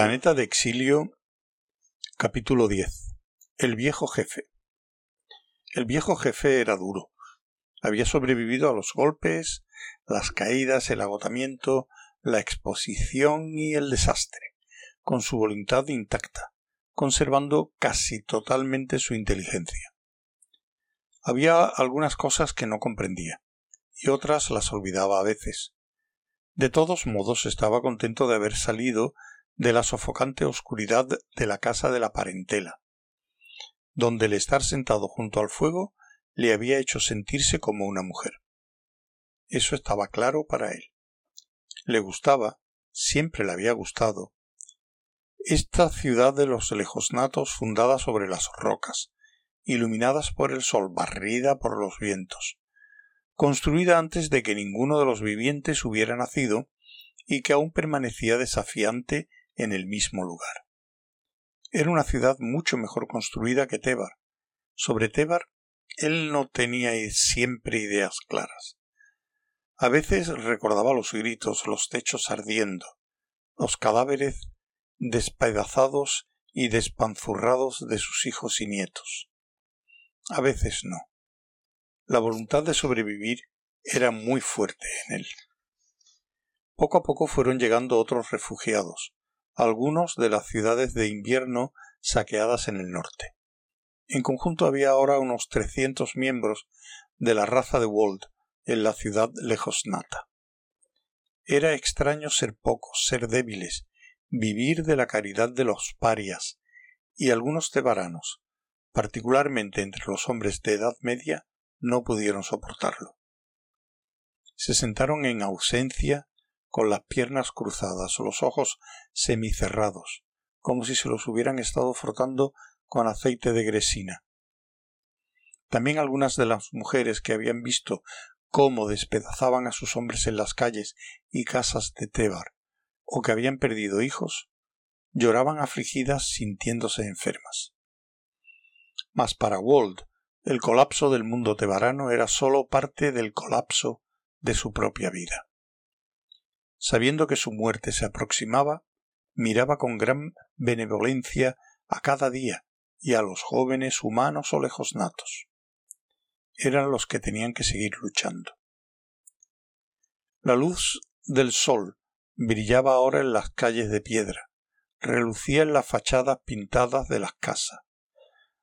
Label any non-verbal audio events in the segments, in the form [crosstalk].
Planeta de Exilio Capítulo 10 El viejo jefe El viejo jefe era duro. Había sobrevivido a los golpes, las caídas, el agotamiento, la exposición y el desastre, con su voluntad intacta, conservando casi totalmente su inteligencia. Había algunas cosas que no comprendía, y otras las olvidaba a veces. De todos modos estaba contento de haber salido de la sofocante oscuridad de la casa de la parentela, donde el estar sentado junto al fuego le había hecho sentirse como una mujer. Eso estaba claro para él. Le gustaba, siempre le había gustado, esta ciudad de los lejosnatos fundada sobre las rocas, iluminadas por el sol, barrida por los vientos, construida antes de que ninguno de los vivientes hubiera nacido y que aún permanecía desafiante en el mismo lugar. Era una ciudad mucho mejor construida que Tebar. Sobre Tebar él no tenía siempre ideas claras. A veces recordaba los gritos, los techos ardiendo, los cadáveres despedazados y despanzurrados de sus hijos y nietos. A veces no. La voluntad de sobrevivir era muy fuerte en él. Poco a poco fueron llegando otros refugiados, algunos de las ciudades de invierno saqueadas en el norte. En conjunto había ahora unos trescientos miembros de la raza de Wold en la ciudad lejos nata. Era extraño ser pocos, ser débiles, vivir de la caridad de los parias, y algunos tebaranos, particularmente entre los hombres de edad media, no pudieron soportarlo. Se sentaron en ausencia con las piernas cruzadas, los ojos semicerrados, como si se los hubieran estado frotando con aceite de gresina. También algunas de las mujeres que habían visto cómo despedazaban a sus hombres en las calles y casas de Tebar, o que habían perdido hijos, lloraban afligidas sintiéndose enfermas. Mas para Wald, el colapso del mundo tebarano era sólo parte del colapso de su propia vida sabiendo que su muerte se aproximaba, miraba con gran benevolencia a cada día y a los jóvenes humanos o lejos natos. Eran los que tenían que seguir luchando. La luz del sol brillaba ahora en las calles de piedra, relucía en las fachadas pintadas de las casas,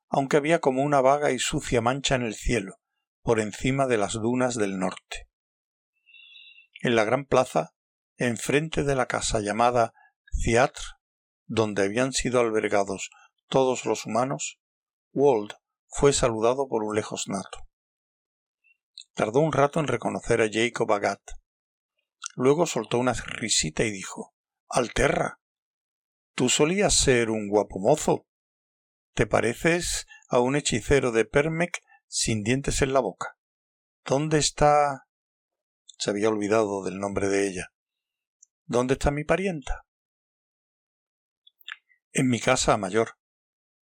aunque había como una vaga y sucia mancha en el cielo, por encima de las dunas del norte. En la gran plaza enfrente de la casa llamada Theatre, donde habían sido albergados todos los humanos, Wald fue saludado por un lejos nato. Tardó un rato en reconocer a Jacob Agat. Luego soltó una risita y dijo Alterra. Tú solías ser un guapo mozo. Te pareces a un hechicero de Permec sin dientes en la boca. ¿Dónde está? Se había olvidado del nombre de ella. ¿Dónde está mi parienta? En mi casa mayor.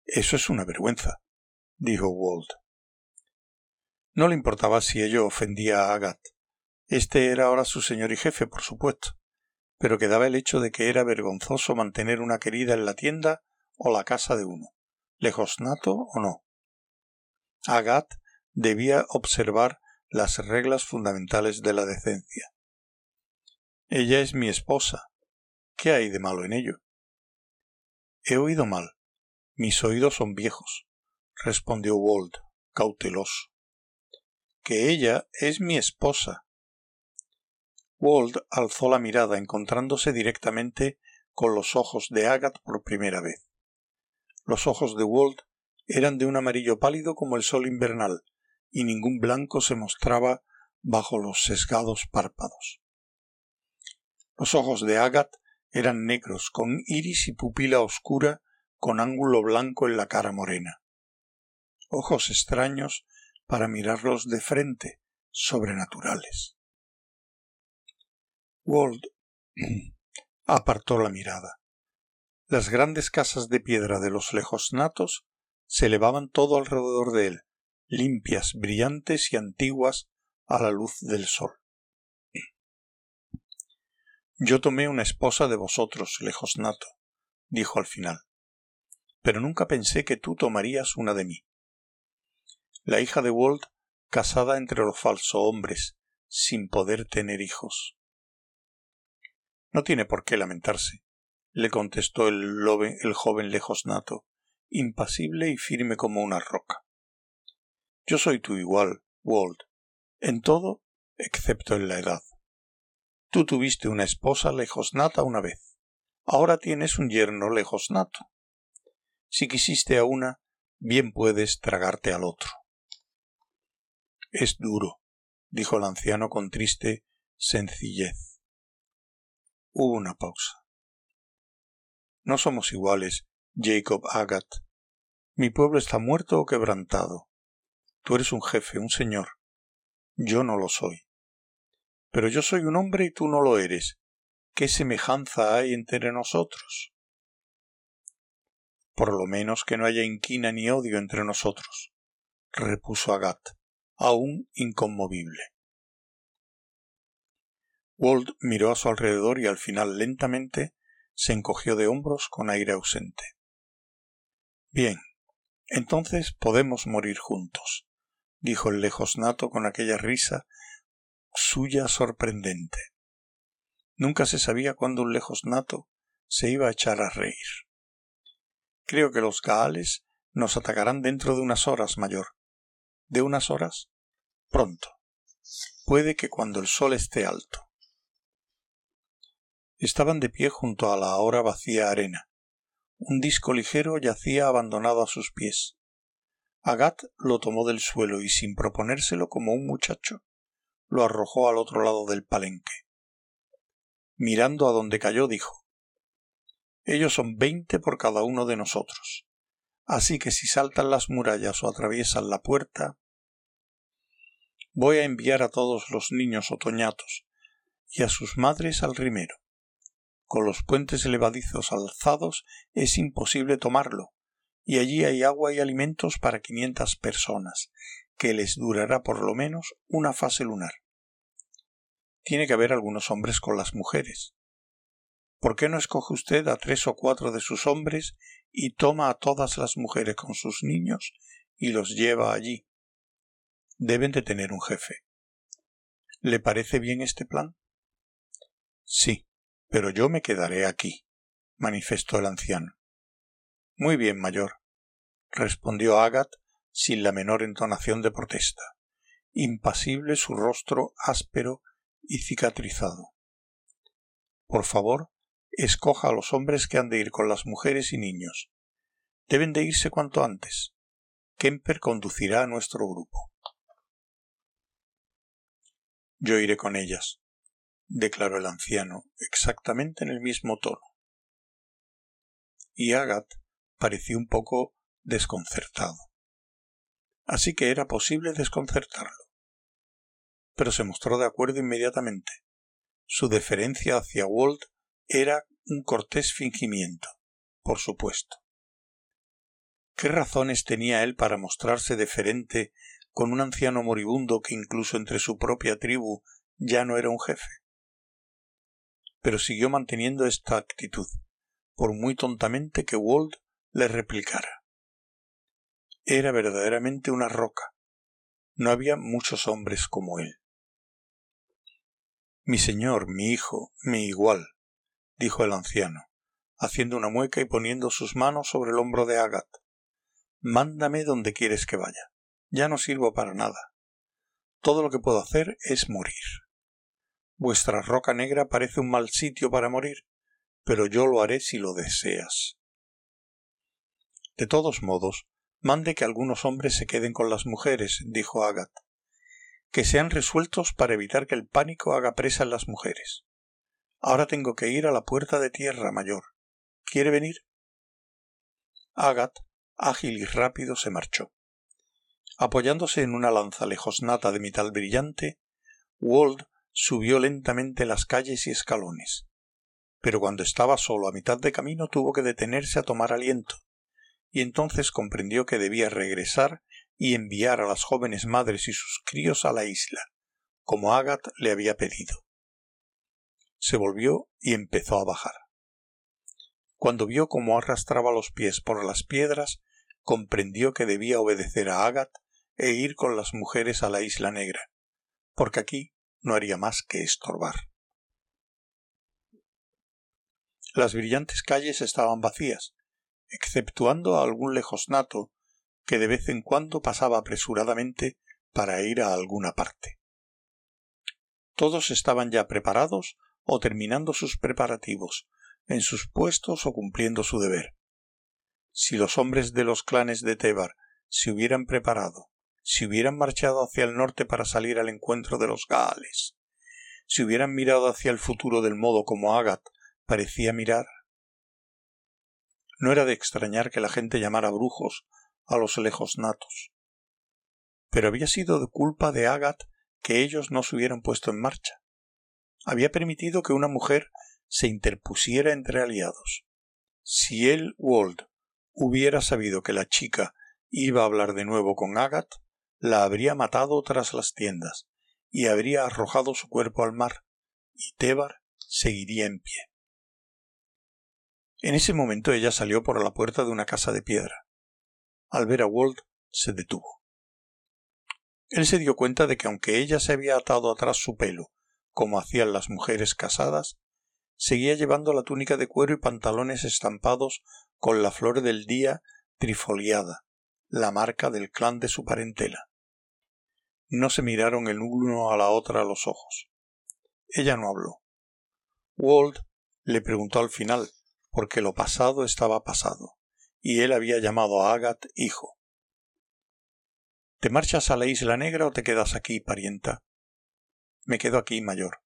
Eso es una vergüenza, dijo Walt. No le importaba si ello ofendía a Agat. Este era ahora su señor y jefe, por supuesto, pero quedaba el hecho de que era vergonzoso mantener una querida en la tienda o la casa de uno, lejos nato o no. Agat debía observar las reglas fundamentales de la decencia. Ella es mi esposa. ¿Qué hay de malo en ello? He oído mal. Mis oídos son viejos, respondió Walt, cauteloso. Que ella es mi esposa. Walt alzó la mirada encontrándose directamente con los ojos de Agat por primera vez. Los ojos de Walt eran de un amarillo pálido como el sol invernal, y ningún blanco se mostraba bajo los sesgados párpados. Los ojos de Agat eran negros, con iris y pupila oscura, con ángulo blanco en la cara morena. Ojos extraños para mirarlos de frente, sobrenaturales. Wald [clears throat] apartó la mirada. Las grandes casas de piedra de los lejos natos se elevaban todo alrededor de él, limpias, brillantes y antiguas a la luz del sol. Yo tomé una esposa de vosotros, lejos nato, dijo al final. Pero nunca pensé que tú tomarías una de mí. La hija de Walt, casada entre los falsos hombres, sin poder tener hijos. No tiene por qué lamentarse, le contestó el, el joven lejos nato, impasible y firme como una roca. Yo soy tu igual, Walt, en todo excepto en la edad. Tú tuviste una esposa lejos nata una vez. Ahora tienes un yerno lejos nato. Si quisiste a una, bien puedes tragarte al otro. Es duro, dijo el anciano con triste sencillez. Hubo una pausa. No somos iguales, Jacob Agat. Mi pueblo está muerto o quebrantado. Tú eres un jefe, un señor. Yo no lo soy. Pero yo soy un hombre y tú no lo eres. ¿Qué semejanza hay entre nosotros? Por lo menos que no haya inquina ni odio entre nosotros, repuso Agat, aún inconmovible. Walt miró a su alrededor y al final lentamente se encogió de hombros con aire ausente. Bien, entonces podemos morir juntos, dijo el lejos nato con aquella risa suya sorprendente. Nunca se sabía cuándo un lejos nato se iba a echar a reír. Creo que los gaales nos atacarán dentro de unas horas, mayor. ¿De unas horas? Pronto. Puede que cuando el sol esté alto. Estaban de pie junto a la ahora vacía arena. Un disco ligero yacía abandonado a sus pies. Agat lo tomó del suelo y sin proponérselo como un muchacho, lo arrojó al otro lado del palenque. Mirando a donde cayó, dijo Ellos son veinte por cada uno de nosotros. Así que si saltan las murallas o atraviesan la puerta, voy a enviar a todos los niños otoñatos y a sus madres al rimero. Con los puentes elevadizos alzados es imposible tomarlo, y allí hay agua y alimentos para quinientas personas, que les durará por lo menos una fase lunar. Tiene que haber algunos hombres con las mujeres. ¿Por qué no escoge usted a tres o cuatro de sus hombres y toma a todas las mujeres con sus niños y los lleva allí? Deben de tener un jefe. ¿Le parece bien este plan? Sí, pero yo me quedaré aquí, manifestó el anciano. Muy bien, mayor, respondió Agat sin la menor entonación de protesta, impasible su rostro áspero y cicatrizado. Por favor, escoja a los hombres que han de ir con las mujeres y niños. Deben de irse cuanto antes. Kemper conducirá a nuestro grupo. Yo iré con ellas, declaró el anciano, exactamente en el mismo tono. Y Agat pareció un poco desconcertado. Así que era posible desconcertarlo. Pero se mostró de acuerdo inmediatamente. Su deferencia hacia Walt era un cortés fingimiento, por supuesto. ¿Qué razones tenía él para mostrarse deferente con un anciano moribundo que incluso entre su propia tribu ya no era un jefe? Pero siguió manteniendo esta actitud, por muy tontamente que Walt le replicara. Era verdaderamente una roca. No había muchos hombres como él. Mi señor, mi hijo, mi igual, dijo el anciano, haciendo una mueca y poniendo sus manos sobre el hombro de Agat. Mándame donde quieres que vaya. Ya no sirvo para nada. Todo lo que puedo hacer es morir. Vuestra roca negra parece un mal sitio para morir, pero yo lo haré si lo deseas. De todos modos, Mande que algunos hombres se queden con las mujeres, dijo Agat. Que sean resueltos para evitar que el pánico haga presa en las mujeres. Ahora tengo que ir a la puerta de tierra mayor. ¿Quiere venir? Agat, ágil y rápido, se marchó. Apoyándose en una lanza lejosnata de metal brillante, Wald subió lentamente las calles y escalones. Pero cuando estaba solo a mitad de camino tuvo que detenerse a tomar aliento y entonces comprendió que debía regresar y enviar a las jóvenes madres y sus críos a la isla, como Agat le había pedido. Se volvió y empezó a bajar. cuando vio cómo arrastraba los pies por las piedras, comprendió que debía obedecer a Agat e ir con las mujeres a la isla negra, porque aquí no haría más que estorbar. Las brillantes calles estaban vacías, exceptuando a algún lejosnato que de vez en cuando pasaba apresuradamente para ir a alguna parte. Todos estaban ya preparados o terminando sus preparativos, en sus puestos o cumpliendo su deber. Si los hombres de los clanes de Tebar se hubieran preparado, si hubieran marchado hacia el norte para salir al encuentro de los Gaales, si hubieran mirado hacia el futuro del modo como Agat parecía mirar. No era de extrañar que la gente llamara brujos a los lejos natos. Pero había sido de culpa de Agat que ellos no se hubieran puesto en marcha. Había permitido que una mujer se interpusiera entre aliados. Si él, Wald, hubiera sabido que la chica iba a hablar de nuevo con Agat, la habría matado tras las tiendas y habría arrojado su cuerpo al mar, y Tebar seguiría en pie. En ese momento ella salió por la puerta de una casa de piedra. Al ver a Walt, se detuvo. Él se dio cuenta de que aunque ella se había atado atrás su pelo, como hacían las mujeres casadas, seguía llevando la túnica de cuero y pantalones estampados con la flor del día trifoliada, la marca del clan de su parentela. No se miraron el uno a la otra a los ojos. Ella no habló. Walt le preguntó al final, porque lo pasado estaba pasado, y él había llamado a Agat hijo. ¿Te marchas a la isla negra o te quedas aquí, parienta? Me quedo aquí, mayor.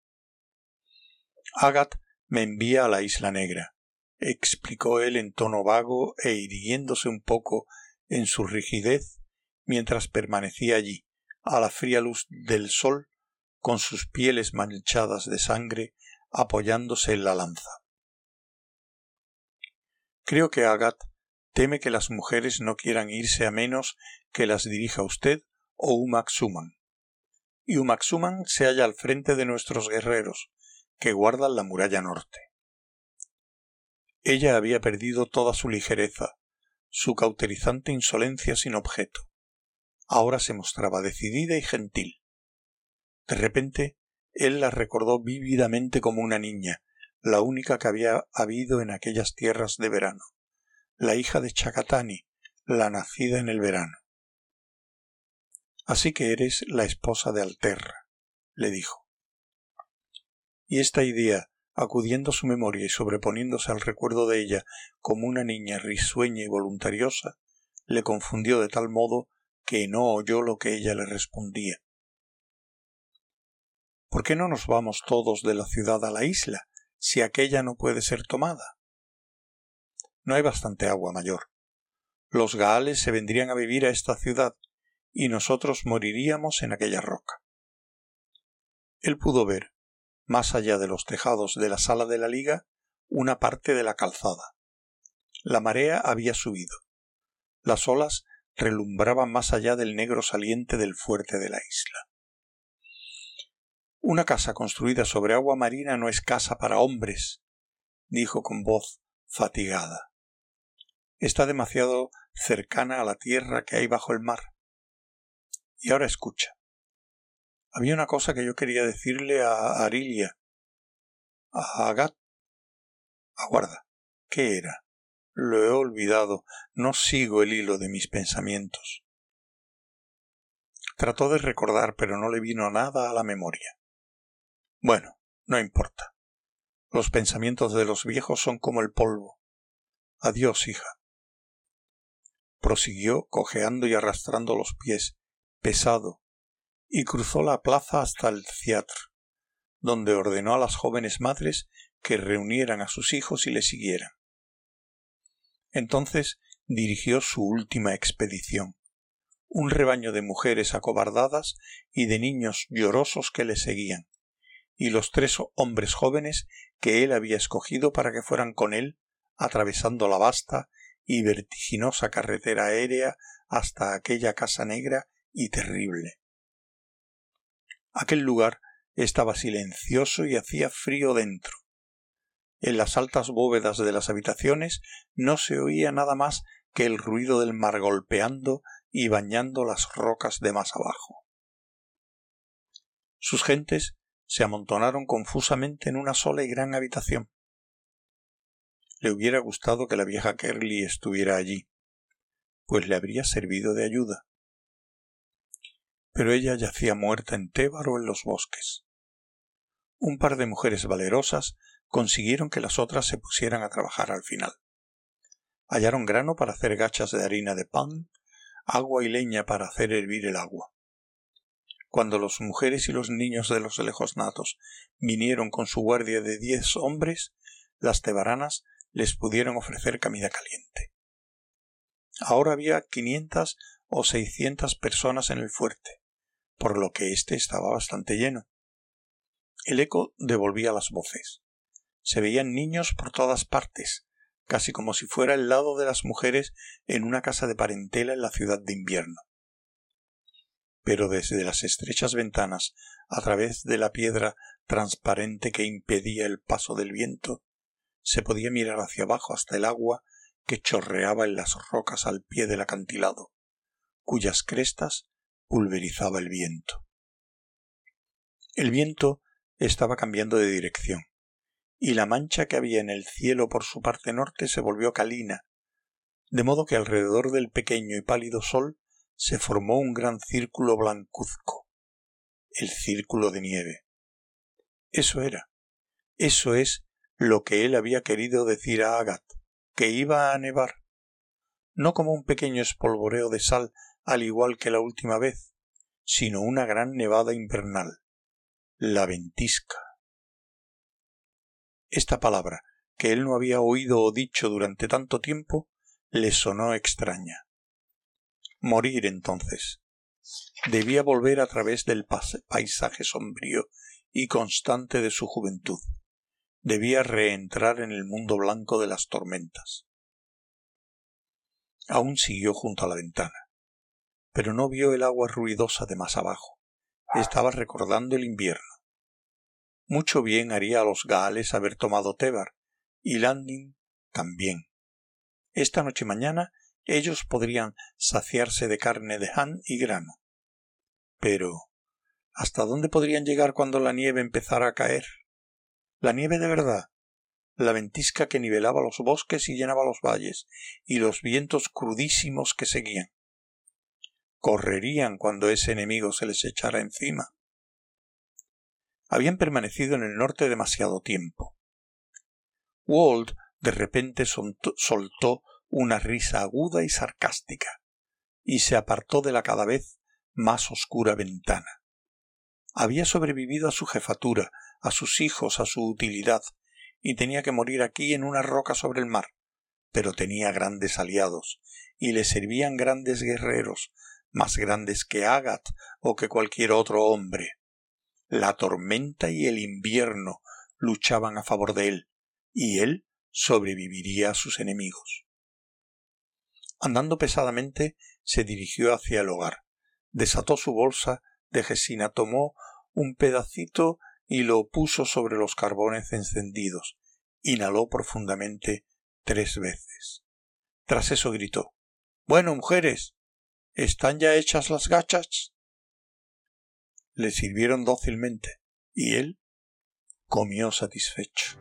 Agat me envía a la isla negra, explicó él en tono vago e irguiéndose un poco en su rigidez mientras permanecía allí, a la fría luz del sol, con sus pieles manchadas de sangre, apoyándose en la lanza. Creo que Agat teme que las mujeres no quieran irse a menos que las dirija usted o Umaxuman. Y Umaxuman se halla al frente de nuestros guerreros, que guardan la muralla norte. Ella había perdido toda su ligereza, su cauterizante insolencia sin objeto. Ahora se mostraba decidida y gentil. De repente, él la recordó vívidamente como una niña, la única que había habido en aquellas tierras de verano, la hija de Chacatani, la nacida en el verano. Así que eres la esposa de Alterra, le dijo. Y esta idea, acudiendo a su memoria y sobreponiéndose al recuerdo de ella como una niña risueña y voluntariosa, le confundió de tal modo que no oyó lo que ella le respondía. ¿Por qué no nos vamos todos de la ciudad a la isla? Si aquella no puede ser tomada? No hay bastante agua mayor. Los gaales se vendrían a vivir a esta ciudad y nosotros moriríamos en aquella roca. Él pudo ver, más allá de los tejados de la sala de la liga, una parte de la calzada. La marea había subido. Las olas relumbraban más allá del negro saliente del fuerte de la isla. Una casa construida sobre agua marina no es casa para hombres, dijo con voz fatigada. Está demasiado cercana a la tierra que hay bajo el mar. Y ahora escucha. Había una cosa que yo quería decirle a Arilia, a Agat. Aguarda. ¿Qué era? Lo he olvidado. No sigo el hilo de mis pensamientos. Trató de recordar, pero no le vino nada a la memoria. Bueno, no importa. Los pensamientos de los viejos son como el polvo. Adiós, hija. Prosiguió cojeando y arrastrando los pies, pesado, y cruzó la plaza hasta el teatro, donde ordenó a las jóvenes madres que reunieran a sus hijos y le siguieran. Entonces dirigió su última expedición, un rebaño de mujeres acobardadas y de niños llorosos que le seguían, y los tres hombres jóvenes que él había escogido para que fueran con él, atravesando la vasta y vertiginosa carretera aérea hasta aquella casa negra y terrible. Aquel lugar estaba silencioso y hacía frío dentro. En las altas bóvedas de las habitaciones no se oía nada más que el ruido del mar golpeando y bañando las rocas de más abajo. Sus gentes se amontonaron confusamente en una sola y gran habitación. Le hubiera gustado que la vieja Kerly estuviera allí, pues le habría servido de ayuda. Pero ella yacía muerta en Tébaro en los bosques. Un par de mujeres valerosas consiguieron que las otras se pusieran a trabajar al final. Hallaron grano para hacer gachas de harina de pan, agua y leña para hacer hervir el agua. Cuando las mujeres y los niños de los lejos natos vinieron con su guardia de diez hombres, las tebaranas les pudieron ofrecer comida caliente. Ahora había quinientas o seiscientas personas en el fuerte, por lo que éste estaba bastante lleno. El eco devolvía las voces. Se veían niños por todas partes, casi como si fuera el lado de las mujeres en una casa de parentela en la ciudad de invierno. Pero desde las estrechas ventanas, a través de la piedra transparente que impedía el paso del viento, se podía mirar hacia abajo hasta el agua que chorreaba en las rocas al pie del acantilado, cuyas crestas pulverizaba el viento. El viento estaba cambiando de dirección, y la mancha que había en el cielo por su parte norte se volvió calina, de modo que alrededor del pequeño y pálido sol se formó un gran círculo blancuzco, el círculo de nieve. Eso era, eso es lo que él había querido decir a Agat, que iba a nevar, no como un pequeño espolvoreo de sal al igual que la última vez, sino una gran nevada invernal, la ventisca. Esta palabra, que él no había oído o dicho durante tanto tiempo, le sonó extraña. Morir entonces. Debía volver a través del paisaje sombrío y constante de su juventud debía reentrar en el mundo blanco de las tormentas. Aún siguió junto a la ventana, pero no vio el agua ruidosa de más abajo. Estaba recordando el invierno. Mucho bien haría a los gaales haber tomado Tebar, y Landing también. Esta noche mañana ellos podrían saciarse de carne de han y grano. Pero ¿hasta dónde podrían llegar cuando la nieve empezara a caer? la nieve de verdad, la ventisca que nivelaba los bosques y llenaba los valles, y los vientos crudísimos que seguían. Correrían cuando ese enemigo se les echara encima. Habían permanecido en el norte demasiado tiempo. Wald de repente soltó una risa aguda y sarcástica, y se apartó de la cada vez más oscura ventana. Había sobrevivido a su jefatura, a sus hijos, a su utilidad, y tenía que morir aquí en una roca sobre el mar. Pero tenía grandes aliados, y le servían grandes guerreros, más grandes que Agat o que cualquier otro hombre. La tormenta y el invierno luchaban a favor de él, y él sobreviviría a sus enemigos. Andando pesadamente, se dirigió hacia el hogar, desató su bolsa de gesina, tomó un pedacito y lo puso sobre los carbones encendidos. Inhaló profundamente tres veces. Tras eso gritó Bueno, mujeres. ¿Están ya hechas las gachas? Le sirvieron dócilmente, y él comió satisfecho.